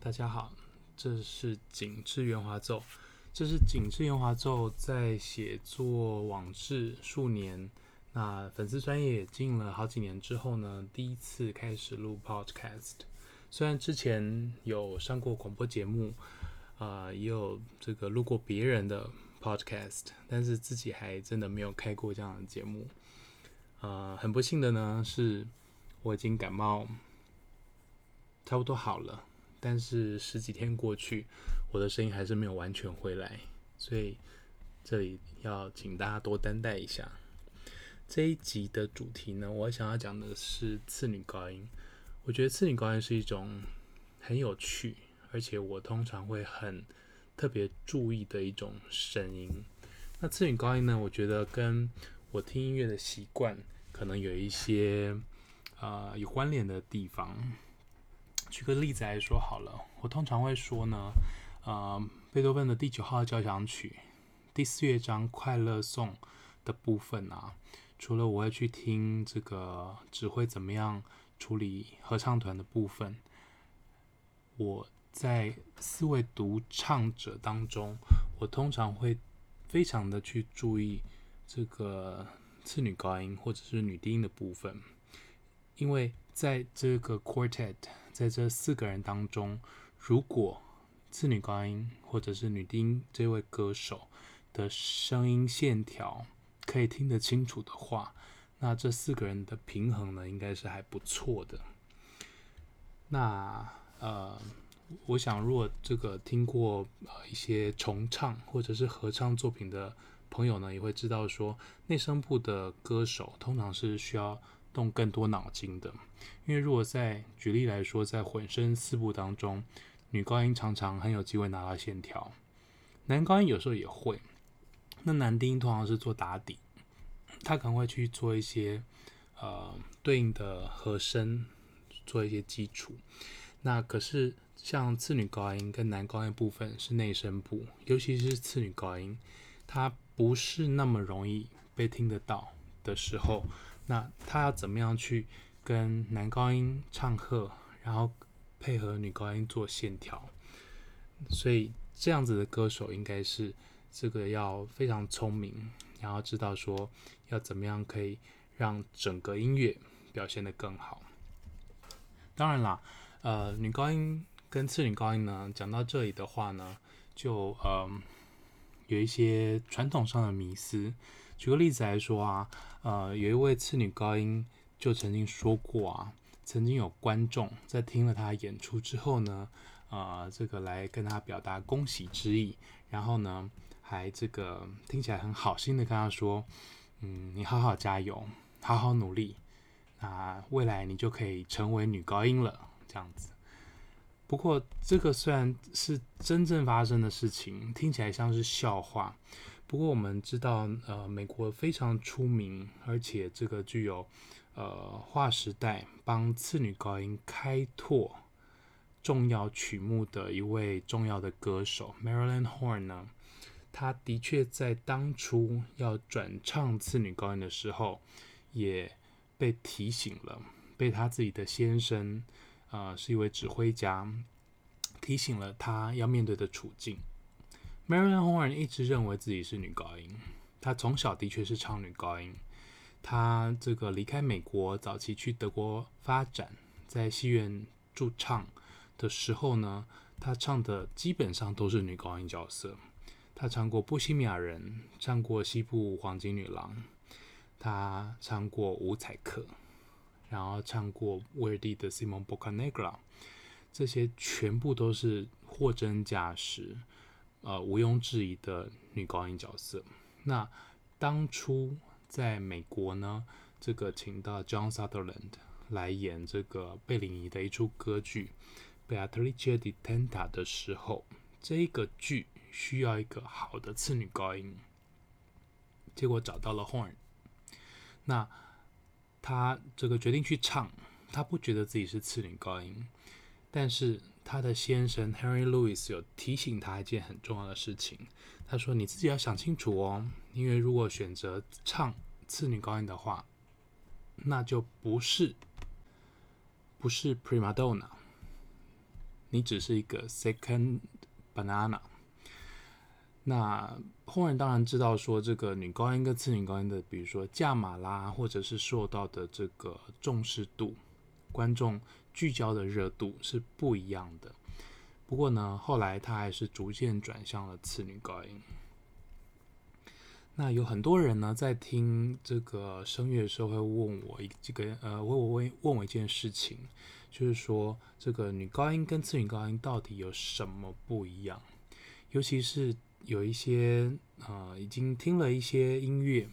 大家好，这是景致圆滑奏，这是景致圆滑奏在写作网志数年，那粉丝专业也进了好几年之后呢，第一次开始录 podcast。虽然之前有上过广播节目，啊、呃，也有这个录过别人的 podcast，但是自己还真的没有开过这样的节目。啊、很不幸的呢，是我已经感冒，差不多好了。但是十几天过去，我的声音还是没有完全回来，所以这里要请大家多担待一下。这一集的主题呢，我想要讲的是次女高音。我觉得次女高音是一种很有趣，而且我通常会很特别注意的一种声音。那次女高音呢，我觉得跟我听音乐的习惯可能有一些呃有关联的地方。举个例子来说好了，我通常会说呢，呃，贝多芬的第九号交响曲第四乐章快乐颂的部分啊，除了我会去听这个指挥怎么样处理合唱团的部分，我在四位独唱者当中，我通常会非常的去注意这个次女高音或者是女低音的部分，因为在这个 quartet。在这四个人当中，如果次女高音或者是女低音这位歌手的声音线条可以听得清楚的话，那这四个人的平衡呢，应该是还不错的。那呃，我想如果这个听过呃一些重唱或者是合唱作品的朋友呢，也会知道说，内声部的歌手通常是需要。动更多脑筋的，因为如果在举例来说，在混声四部当中，女高音常常很有机会拿到线条，男高音有时候也会。那男低音通常是做打底，他可能会去做一些呃对应的和声，做一些基础。那可是像次女高音跟男高音部分是内声部，尤其是次女高音，它不是那么容易被听得到的时候。那他要怎么样去跟男高音唱和，然后配合女高音做线条？所以这样子的歌手应该是这个要非常聪明，然后知道说要怎么样可以让整个音乐表现得更好。当然啦，呃，女高音跟次女高音呢，讲到这里的话呢，就呃有一些传统上的迷思。举个例子来说啊，呃，有一位次女高音就曾经说过啊，曾经有观众在听了他演出之后呢，呃，这个来跟他表达恭喜之意，然后呢，还这个听起来很好心的跟他说，嗯，你好好加油，好好努力，那未来你就可以成为女高音了，这样子。不过这个虽然是真正发生的事情，听起来像是笑话。不过我们知道，呃，美国非常出名，而且这个具有呃划时代帮次女高音开拓重要曲目的一位重要的歌手 Marilyn Horne 呢，他的确在当初要转唱次女高音的时候，也被提醒了，被他自己的先生，呃，是一位指挥家，提醒了他要面对的处境。Marilyn Horn 一直认为自己是女高音，她从小的确是唱女高音。她这个离开美国，早期去德国发展，在戏院驻唱的时候呢，她唱的基本上都是女高音角色。她唱过《波西米亚人》，唱过《西部黄金女郎》，她唱过《五彩客》，然后唱过威尔第的《Simon Boccanegra》，这些全部都是货真价实。呃，毋庸置疑的女高音角色。那当初在美国呢，这个请到 John Sutherland 来演这个贝里尼的一出歌剧《Beatrice di Tenta》的时候，这个剧需要一个好的次女高音，结果找到了 Horn。那他这个决定去唱，他不觉得自己是次女高音，但是。他的先生 Henry Lewis 有提醒他一件很重要的事情，他说：“你自己要想清楚哦，因为如果选择唱次女高音的话，那就不是不是 prima donna，你只是一个 second banana。那后人当然知道说，这个女高音跟次女高音的，比如说价码啦，或者是受到的这个重视度、观众聚焦的热度是不一样的。不过呢，后来他还是逐渐转向了次女高音。那有很多人呢，在听这个声乐的时候，会问我一这个呃，问我问问我一件事情，就是说这个女高音跟次女高音到底有什么不一样？尤其是。有一些呃，已经听了一些音乐，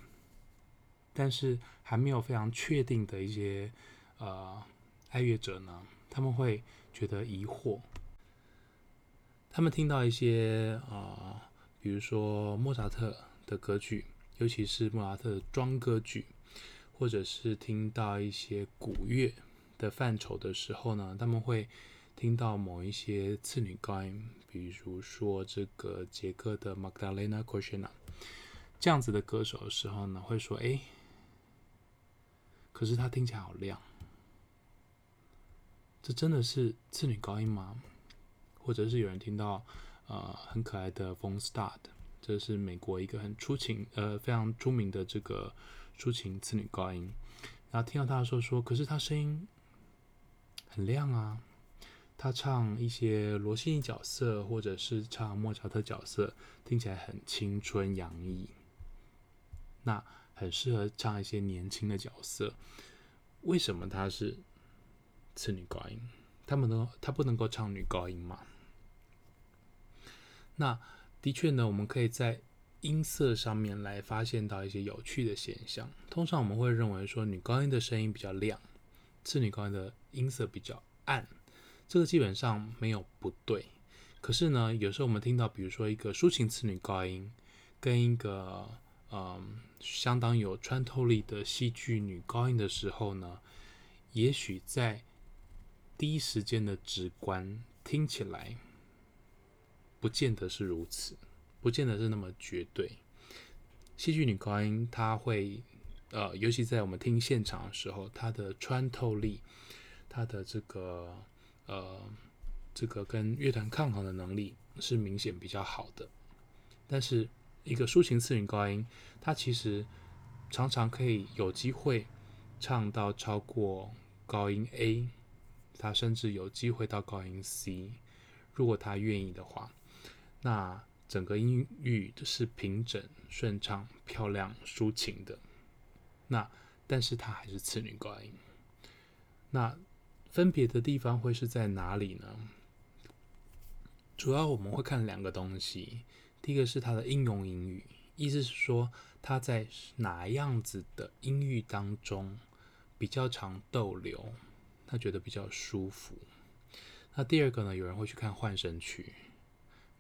但是还没有非常确定的一些呃爱乐者呢，他们会觉得疑惑。他们听到一些、呃，比如说莫扎特的歌剧，尤其是莫扎特的庄歌剧，或者是听到一些古乐的范畴的时候呢，他们会听到某一些次女高音。比如说这个捷克的 Magdalena Kozená 这样子的歌手的时候呢，会说：“哎，可是他听起来好亮，这真的是次女高音吗？”或者是有人听到呃很可爱的 von Stade，这是美国一个很出情呃非常出名的这个抒情次女高音，然后听到他的时候说：“可是他声音很亮啊。”他唱一些罗西尼角色，或者是唱莫扎特角色，听起来很青春洋溢，那很适合唱一些年轻的角色。为什么他是次女高音？他们能，他不能够唱女高音吗？那的确呢，我们可以在音色上面来发现到一些有趣的现象。通常我们会认为说，女高音的声音比较亮，次女高音的音色比较暗。这个基本上没有不对，可是呢，有时候我们听到，比如说一个抒情次女高音，跟一个嗯相当有穿透力的戏剧女高音的时候呢，也许在第一时间的直观听起来，不见得是如此，不见得是那么绝对。戏剧女高音她会呃，尤其在我们听现场的时候，她的穿透力，她的这个。呃，这个跟乐团抗衡的能力是明显比较好的，但是一个抒情次女高音，它其实常常可以有机会唱到超过高音 A，它甚至有机会到高音 C，如果他愿意的话，那整个音域是平整、顺畅、漂亮、抒情的，那但是它还是次女高音，那。分别的地方会是在哪里呢？主要我们会看两个东西，第一个是它的音容音域，意思是说它在哪样子的音域当中比较常逗留，他觉得比较舒服。那第二个呢，有人会去看换声区，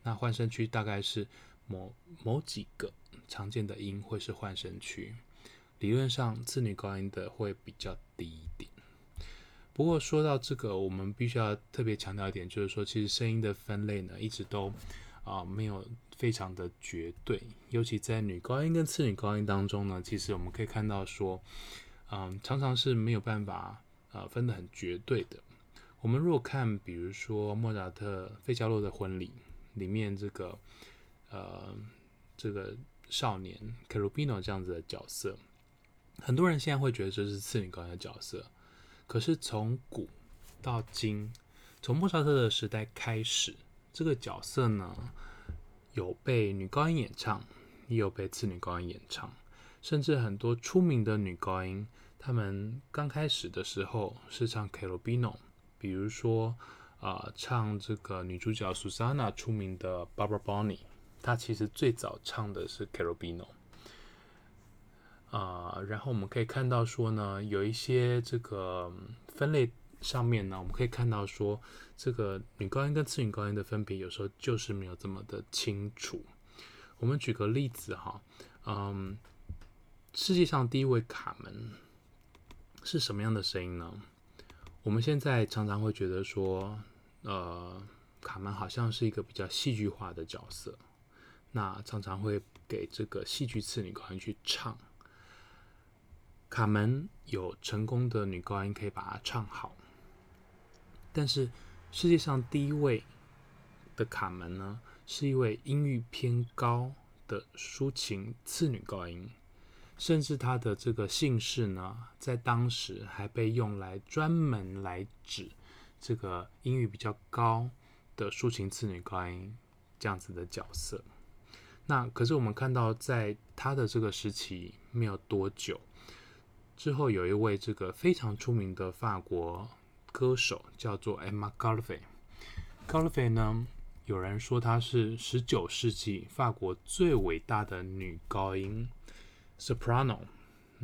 那换声区大概是某某几个常见的音会是换声区，理论上次女高音的会比较低一点。不过说到这个，我们必须要特别强调一点，就是说，其实声音的分类呢，一直都啊、没有非常的绝对，尤其在女高音跟次女高音当中呢，其实我们可以看到说，嗯、常常是没有办法啊、呃、分得很绝对的。我们如果看，比如说莫扎特《费加罗的婚礼》里面这个呃这个少年 Carubino 这样子的角色，很多人现在会觉得这是次女高音的角色。可是从古到今，从莫扎特的时代开始，这个角色呢，有被女高音演唱，也有被次女高音演唱，甚至很多出名的女高音，她们刚开始的时候是唱 Cherubino，比如说啊、唱这个女主角 Susanna 出名的 Barbara Bonny，她其实最早唱的是 Cherubino。啊、呃，然后我们可以看到说呢，有一些这个分类上面呢，我们可以看到说，这个女高音跟次女高音的分别有时候就是没有这么的清楚。我们举个例子哈，嗯，世界上第一位卡门是什么样的声音呢？我们现在常常会觉得说，呃，卡门好像是一个比较戏剧化的角色，那常常会给这个戏剧次女高音去唱。卡门有成功的女高音可以把它唱好，但是世界上第一位的卡门呢，是一位音域偏高的抒情次女高音，甚至她的这个姓氏呢，在当时还被用来专门来指这个音域比较高的抒情次女高音这样子的角色。那可是我们看到，在她的这个时期没有多久之后，有一位这个非常出名的法国。歌手叫做 Emma Galvin。Galvin 呢，有人说她是十九世纪法国最伟大的女高音 soprano。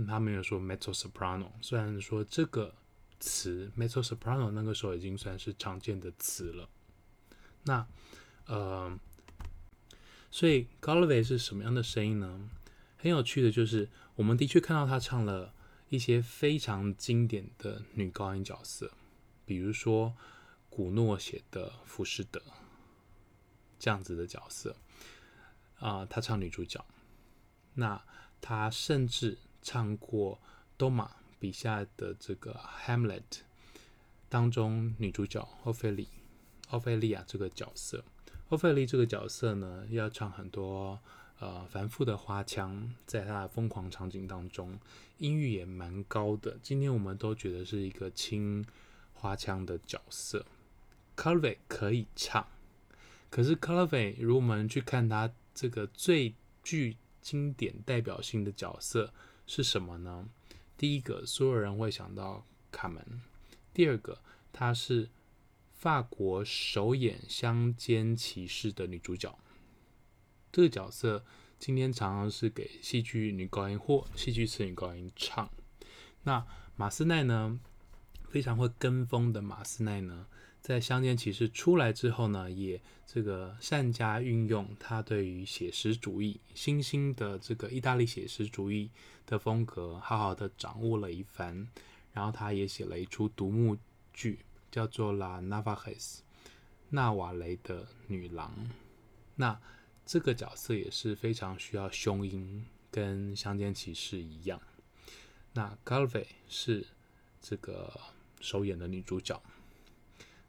他没有说 mezzo soprano，虽然说这个词 mezzo soprano 那个时候已经算是常见的词了。那呃，所以 Galvin 是什么样的声音呢？很有趣的就是，我们的确看到她唱了一些非常经典的女高音角色。比如说，古诺写的《浮士德》这样子的角色啊、呃，他唱女主角。那她甚至唱过多玛笔下的这个《Hamlet》当中女主角欧菲利、欧菲利亚这个角色。欧菲利这个角色呢，要唱很多呃繁复的花腔，在他的疯狂场景当中，音域也蛮高的。今天我们都觉得是一个轻。花腔的角色，Calvé 可以唱，可是 Calvé 如果我们去看他这个最具经典代表性的角色是什么呢？第一个，所有人会想到卡门；第二个，她是法国首演乡间骑士的女主角。这个角色今天常常是给戏剧女高音或戏剧次女高音唱。那马斯奈呢？非常会跟风的马斯奈呢，在《乡间骑士》出来之后呢，也这个善加运用他对于写实主义新兴的这个意大利写实主义的风格，好好的掌握了一番。然后他也写了一出独幕剧，叫做《La Navarre》纳瓦雷的女郎。那这个角色也是非常需要胸音，跟《乡间骑士》一样。那 Calvé 是这个。首演的女主角，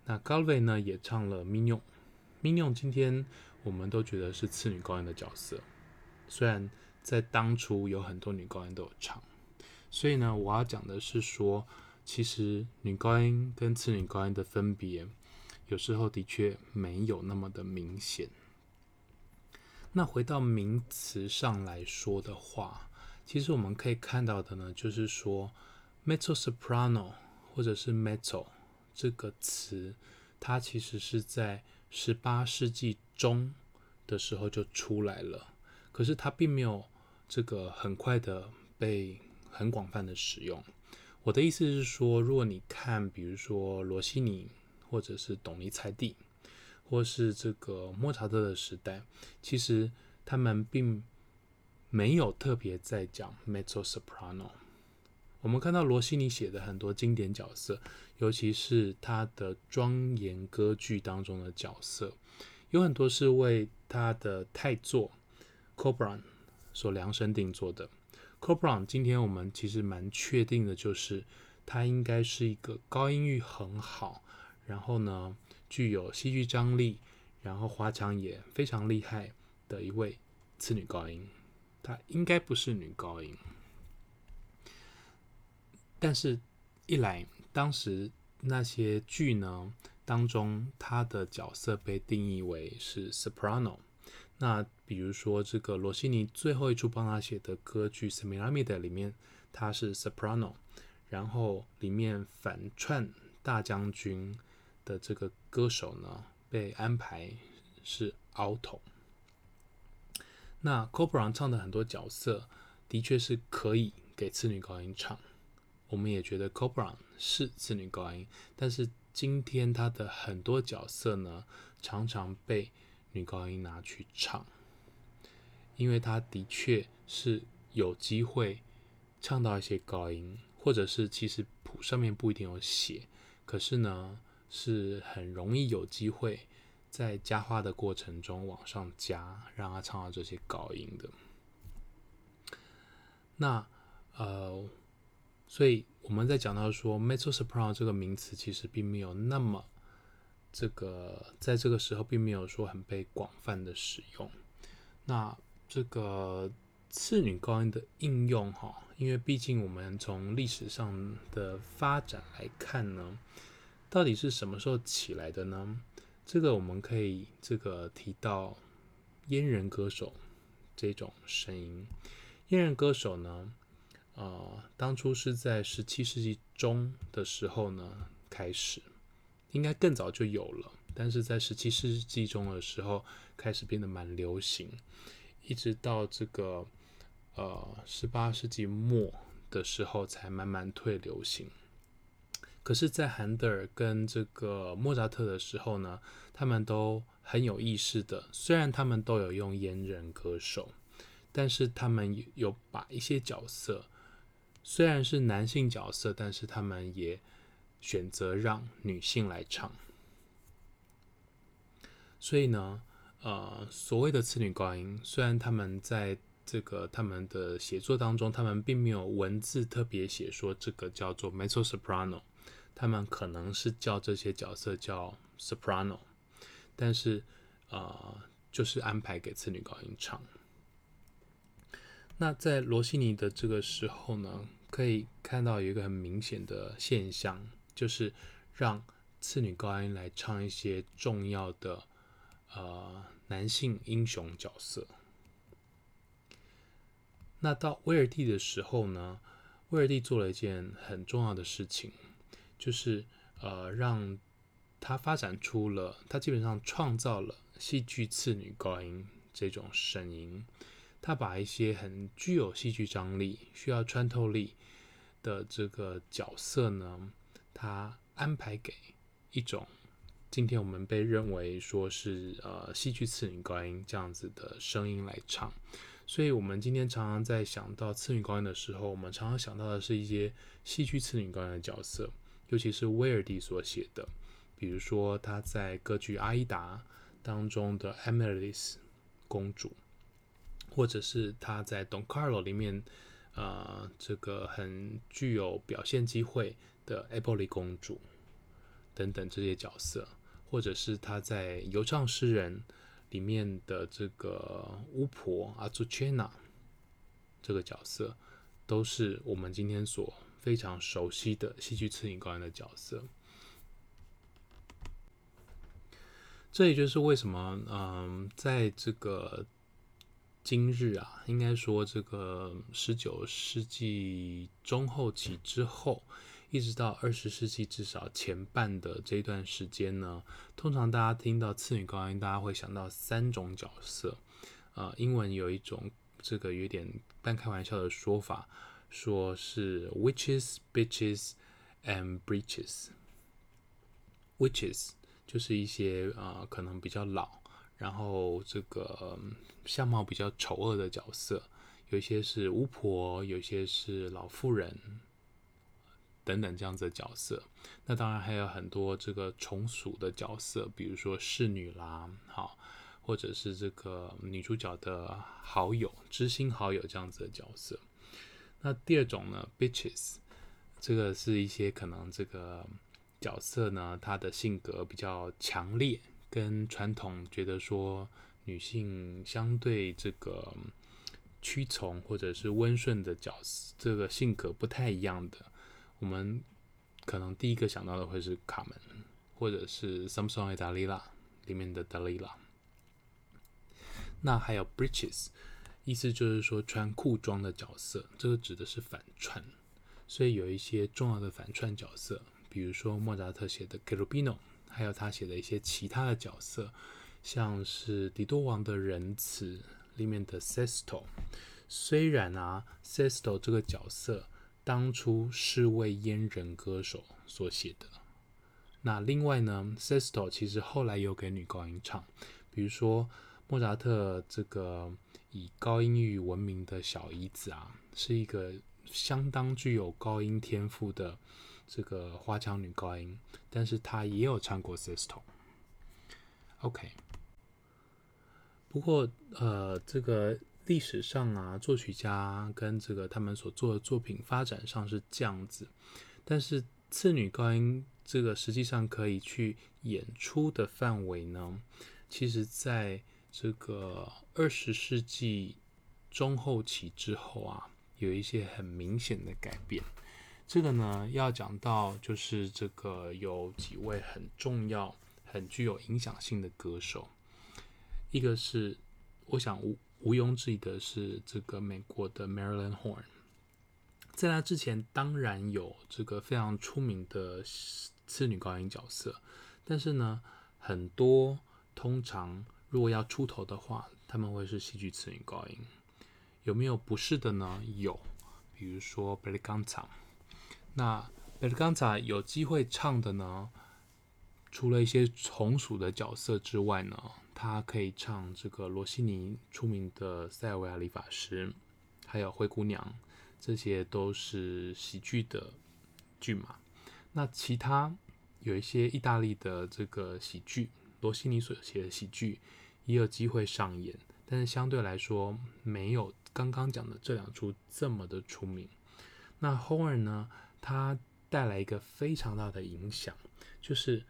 那 Galvin 呢也唱了 Minion，Minion 今天我们都觉得是次女高音的角色，虽然在当初有很多女高音都有唱，所以呢，我要讲的是说，其实女高音跟次女高音的分别，有时候的确没有那么的明显。那回到名词上来说的话，其实我们可以看到的呢，就是说 mezzo soprano。或者是 mezzo 这个词，它其实是在十八世纪中的时候就出来了，可是它并没有这个很快的被很广泛的使用。我的意思是说，如果你看，比如说罗西尼，或者是董尼采蒂，或是这个莫扎特的时代，其实他们并没有特别在讲 mezzo soprano。我们看到罗西尼写的很多经典角色，尤其是他的庄严歌剧当中的角色，有很多是为他的太座 c o b r a n 所量身定做的。c o b r a n 今天我们其实蛮确定的，就是他应该是一个高音域很好，然后呢具有戏剧张力，然后华强也非常厉害的一位次女高音。她应该不是女高音。但是，一来当时那些剧呢当中，她的角色被定义为是 soprano。那比如说这个罗西尼最后一出帮他写的歌剧《Semiramide》里面，他是 soprano。然后里面反串大将军的这个歌手呢，被安排是 alto。那 c o b r a n 唱的很多角色，的确是可以给次女高音唱。我们也觉得 c o b r a n 是次女高音，但是今天他的很多角色呢，常常被女高音拿去唱，因为他的确是有机会唱到一些高音，或者是其实谱上面不一定有写，可是呢，是很容易有机会在加花的过程中往上加，让他唱到这些高音的。那呃。所以我们在讲到说 “metalsoprano” 这个名词，其实并没有那么这个在这个时候并没有说很被广泛的使用。那这个次女高音的应用，哈，因为毕竟我们从历史上的发展来看呢，到底是什么时候起来的呢？这个我们可以这个提到阉人歌手这种声音。阉人歌手呢，呃，当初是在十七世纪中的时候呢开始，应该更早就有了，但是在十七世纪中的时候开始变得蛮流行，一直到这个呃十八世纪末的时候才慢慢退流行。可是，在韩德尔跟这个莫扎特的时候呢，他们都很有意识的，虽然他们都有用阉人歌手，但是他们有把一些角色，虽然是男性角色，但是他们也选择让女性来唱。所以呢，呃，所谓的次女高音，虽然他们在这个他们的写作当中，他们并没有文字特别写说这个叫做 mezzo soprano。他们可能是叫这些角色叫 soprano，但是呃，就是安排给次女高音唱。那在罗西尼的这个时候呢，可以看到有一个很明显的现象，就是让次女高音来唱一些重要的呃男性英雄角色。那到威尔第的时候呢，威尔第做了一件很重要的事情。就是呃，让他发展出了，他基本上创造了戏剧次女高音这种声音。他把一些很具有戏剧张力、需要穿透力的这个角色呢，他安排给一种今天我们被认为说是呃戏剧次女高音这样子的声音来唱。所以，我们今天常常在想到次女高音的时候，我们常常想到的是一些戏剧次女高音的角色。尤其是威尔第所写的，比如说他在歌剧《阿依达》当中的 Amaryllis 公主，或者是他在《Don Carlo》里面，呃，这个很具有表现机会的 Eboli 公主等等这些角色，或者是他在《游唱诗人》里面的这个巫婆 Azucena 这个角色，都是我们今天所。非常熟悉的戏剧次女高音的角色，这也就是为什么，嗯，在这个今日啊，应该说这个十九世纪中后期之后，一直到二十世纪至少前半的这段时间呢，通常大家听到次女高音，大家会想到三种角色，呃，英文有一种这个有点半开玩笑的说法。说是 witches, bitches, and breeches。witches 就是一些啊、呃，可能比较老，然后这个相貌比较丑恶的角色，有一些是巫婆，有些是老妇人等等这样子的角色。那当然还有很多这个从属的角色，比如说侍女啦，好，或者是这个女主角的好友、知心好友这样子的角色。那第二种呢，bitches，这个是一些可能这个角色呢，她的性格比较强烈，跟传统觉得说女性相对这个屈从或者是温顺的角色，这个性格不太一样的。我们可能第一个想到的会是卡门，或者是《Samson et Dalila》里面的 Dalila。那还有 breeches。意思就是说，穿裤装的角色，这个指的是反串，所以有一些重要的反串角色，比如说莫扎特写的 Cherubino，还有他写的一些其他的角色，像是《狄多王的仁慈》里面的 Sesto。虽然啊，Sesto 这个角色当初是为阉人歌手所写的，那另外呢，Sesto 其实后来有给女高音唱，比如说莫扎特这个。以高音域闻名的小姨子啊，是一个相当具有高音天赋的这个花腔女高音，但是她也有唱过 Sesto。OK，不过呃，这个历史上啊，作曲家跟这个他们所做的作品发展上是这样子，但是次女高音这个实际上可以去演出的范围呢，其实在这个二十世纪中后期之后啊，有一些很明显的改变。这个呢，要讲到就是这个有几位很重要、很具有影响性的歌手，一个是我想无毋庸置疑的是这个美国的 Marilyn Horn。在他之前，当然有这个非常出名的次女高音角色，但是呢，很多通常如果要出头的话，他们会是戏剧次女高音。有没有不是的呢？有，比如说 Berganza。那 Berganza 有机会唱的呢，除了一些从属的角色之外呢，他可以唱这个罗西尼出名的塞尔维亚理发师，还有灰姑娘。这些都是喜剧的剧码。那其他有一些意大利的这个喜剧，罗西尼所写的喜剧也有机会上演，但是相对来说没有刚刚讲的这两出这么的出名。那 Horn 呢，他带来一个非常大的影响，就是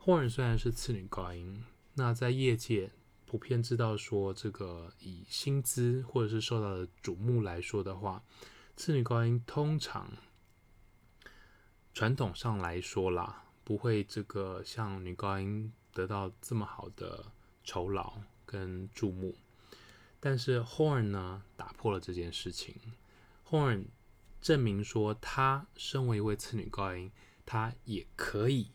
Horn 虽然是次女高音，那在业界普遍知道说，这个以薪资或者是受到的瞩目来说的话。次女高音通常传统上来说啦，不会这个像女高音得到这么好的酬劳跟注目。但是 Horn 呢，打破了这件事情。Horn 证明说，他身为一位次女高音，他也可以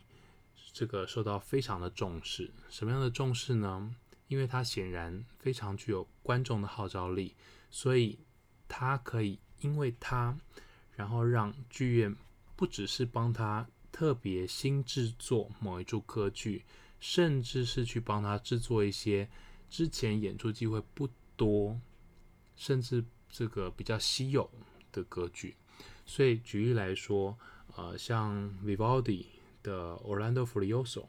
这个受到非常的重视。什么样的重视呢？因为他显然非常具有观众的号召力，所以他可以。因为他，然后让剧院不只是帮他特别新制作某一出歌剧，甚至是去帮他制作一些之前演出机会不多，甚至这个比较稀有的歌剧。所以举例来说，呃，像 Vivaldi 的 Orlando Furioso，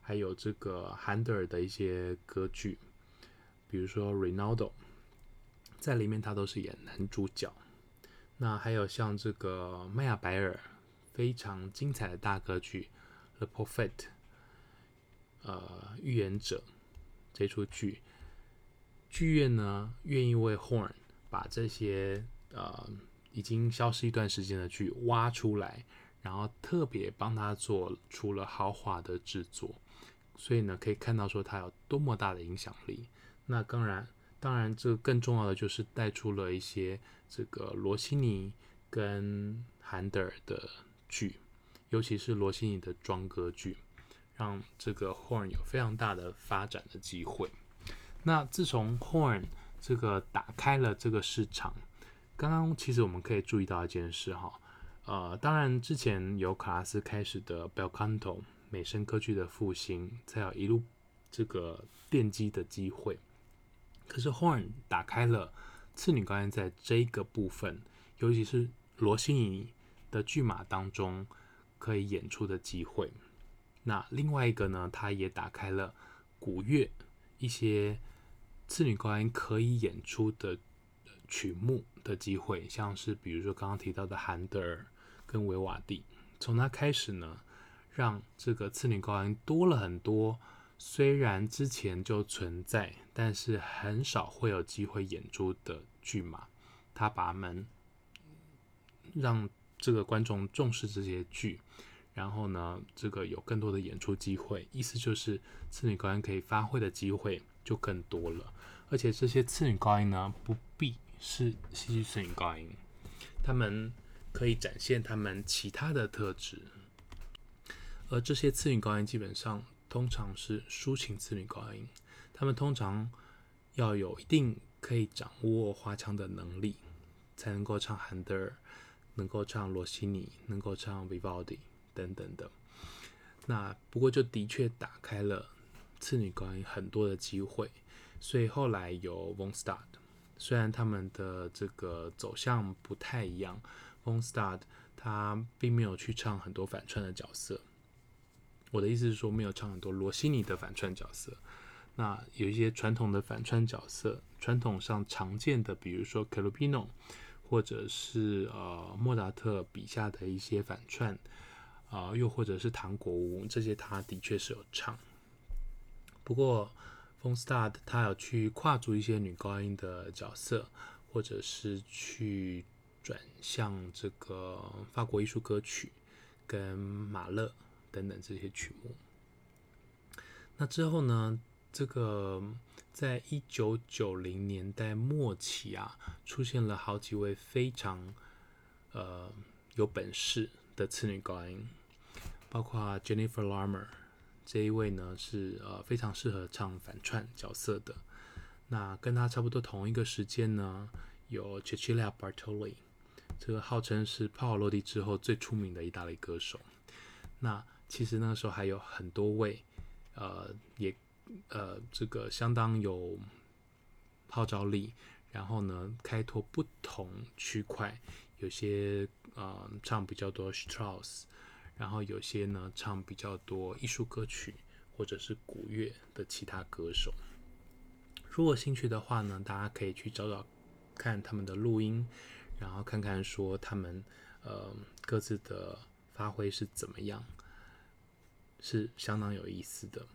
还有这个韩德尔的一些歌剧，比如说 Rinaldo。在里面，他都是演男主角。那还有像这个迈亚白尔非常精彩的大歌剧《The Prophet》，呃，预言者这出剧，剧院呢愿意为 Horn 把这些呃已经消失一段时间的剧挖出来，然后特别帮他做出了豪华的制作，所以呢可以看到说他有多么大的影响力。那当然。当然，这更重要的就是带出了一些这个罗西尼跟韩德尔的剧，尤其是罗西尼的庄歌剧，让这个 Horn 有非常大的发展的机会。那自从 Horn 这个打开了这个市场，刚刚其实我们可以注意到一件事哈，呃，当然之前由卡拉斯开始的 Bel Canto 美声歌剧的复兴，才有一路这个奠基的机会。可是 Horn 打开了次女高音在这个部分，尤其是罗西尼的剧码当中可以演出的机会。那另外一个呢，他也打开了古乐一些次女高音可以演出的曲目的机会，像是比如说刚刚提到的韩德尔跟维瓦蒂，从他开始呢，让这个次女高音多了很多。虽然之前就存在，但是很少会有机会演出的剧码，他把门让这个观众重视这些剧，然后呢，这个有更多的演出机会，意思就是次女高音可以发挥的机会就更多了。而且这些次女高音呢，不必是戏剧次女高音，他们可以展现他们其他的特质，而这些次女高音基本上。通常是抒情次女高音，他们通常要有一定可以掌握花腔的能力，才能够唱韩德尔，能够唱罗西尼，能够唱 Vivaldi 等等的。那不过就的确打开了次女高音很多的机会，所以后来有 von Stade，虽然他们的这个走向不太一样，von Stade 他并没有去唱很多反串的角色。我的意思是说，没有唱很多罗西尼的反串角色。那有一些传统的反串角色，传统上常见的，比如说 Cherubino，或者是呃莫扎特笔下的一些反串，啊、又或者是糖果屋这些，他的确是有唱。不过 Fonstade 他有去跨足一些女高音的角色，或者是去转向这个法国艺术歌曲跟马勒等等这些曲目。那之后呢，这个在一九九零年代末期啊，出现了好几位非常呃有本事的次女高音，包括 Jennifer Larmer 这一位呢是呃非常适合唱反串角色的。那跟她差不多同一个时间呢，有 Cecilia Bartoli，这个号称是帕瓦罗蒂之后最出名的意大利歌手。那其实那个时候还有很多位呃也。呃，这个相当有号召力，然后呢，开拓不同区块，有些呃唱比较多 Strauss，然后有些呢唱比较多艺术歌曲或者是古乐的其他歌手。如果兴趣的话呢，大家可以去找找看他们的录音，然后看看说他们呃各自的发挥是怎么样，是相当有意思的。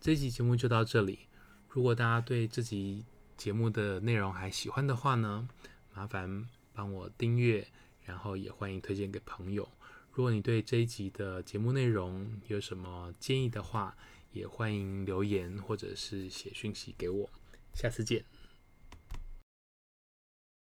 这期节目就到这里。如果大家对这集节目的内容还喜欢的话呢，麻烦帮我订阅，然后也欢迎推荐给朋友。如果你对这一集的节目内容有什么建议的话，也欢迎留言或者是写讯息给我。下次见。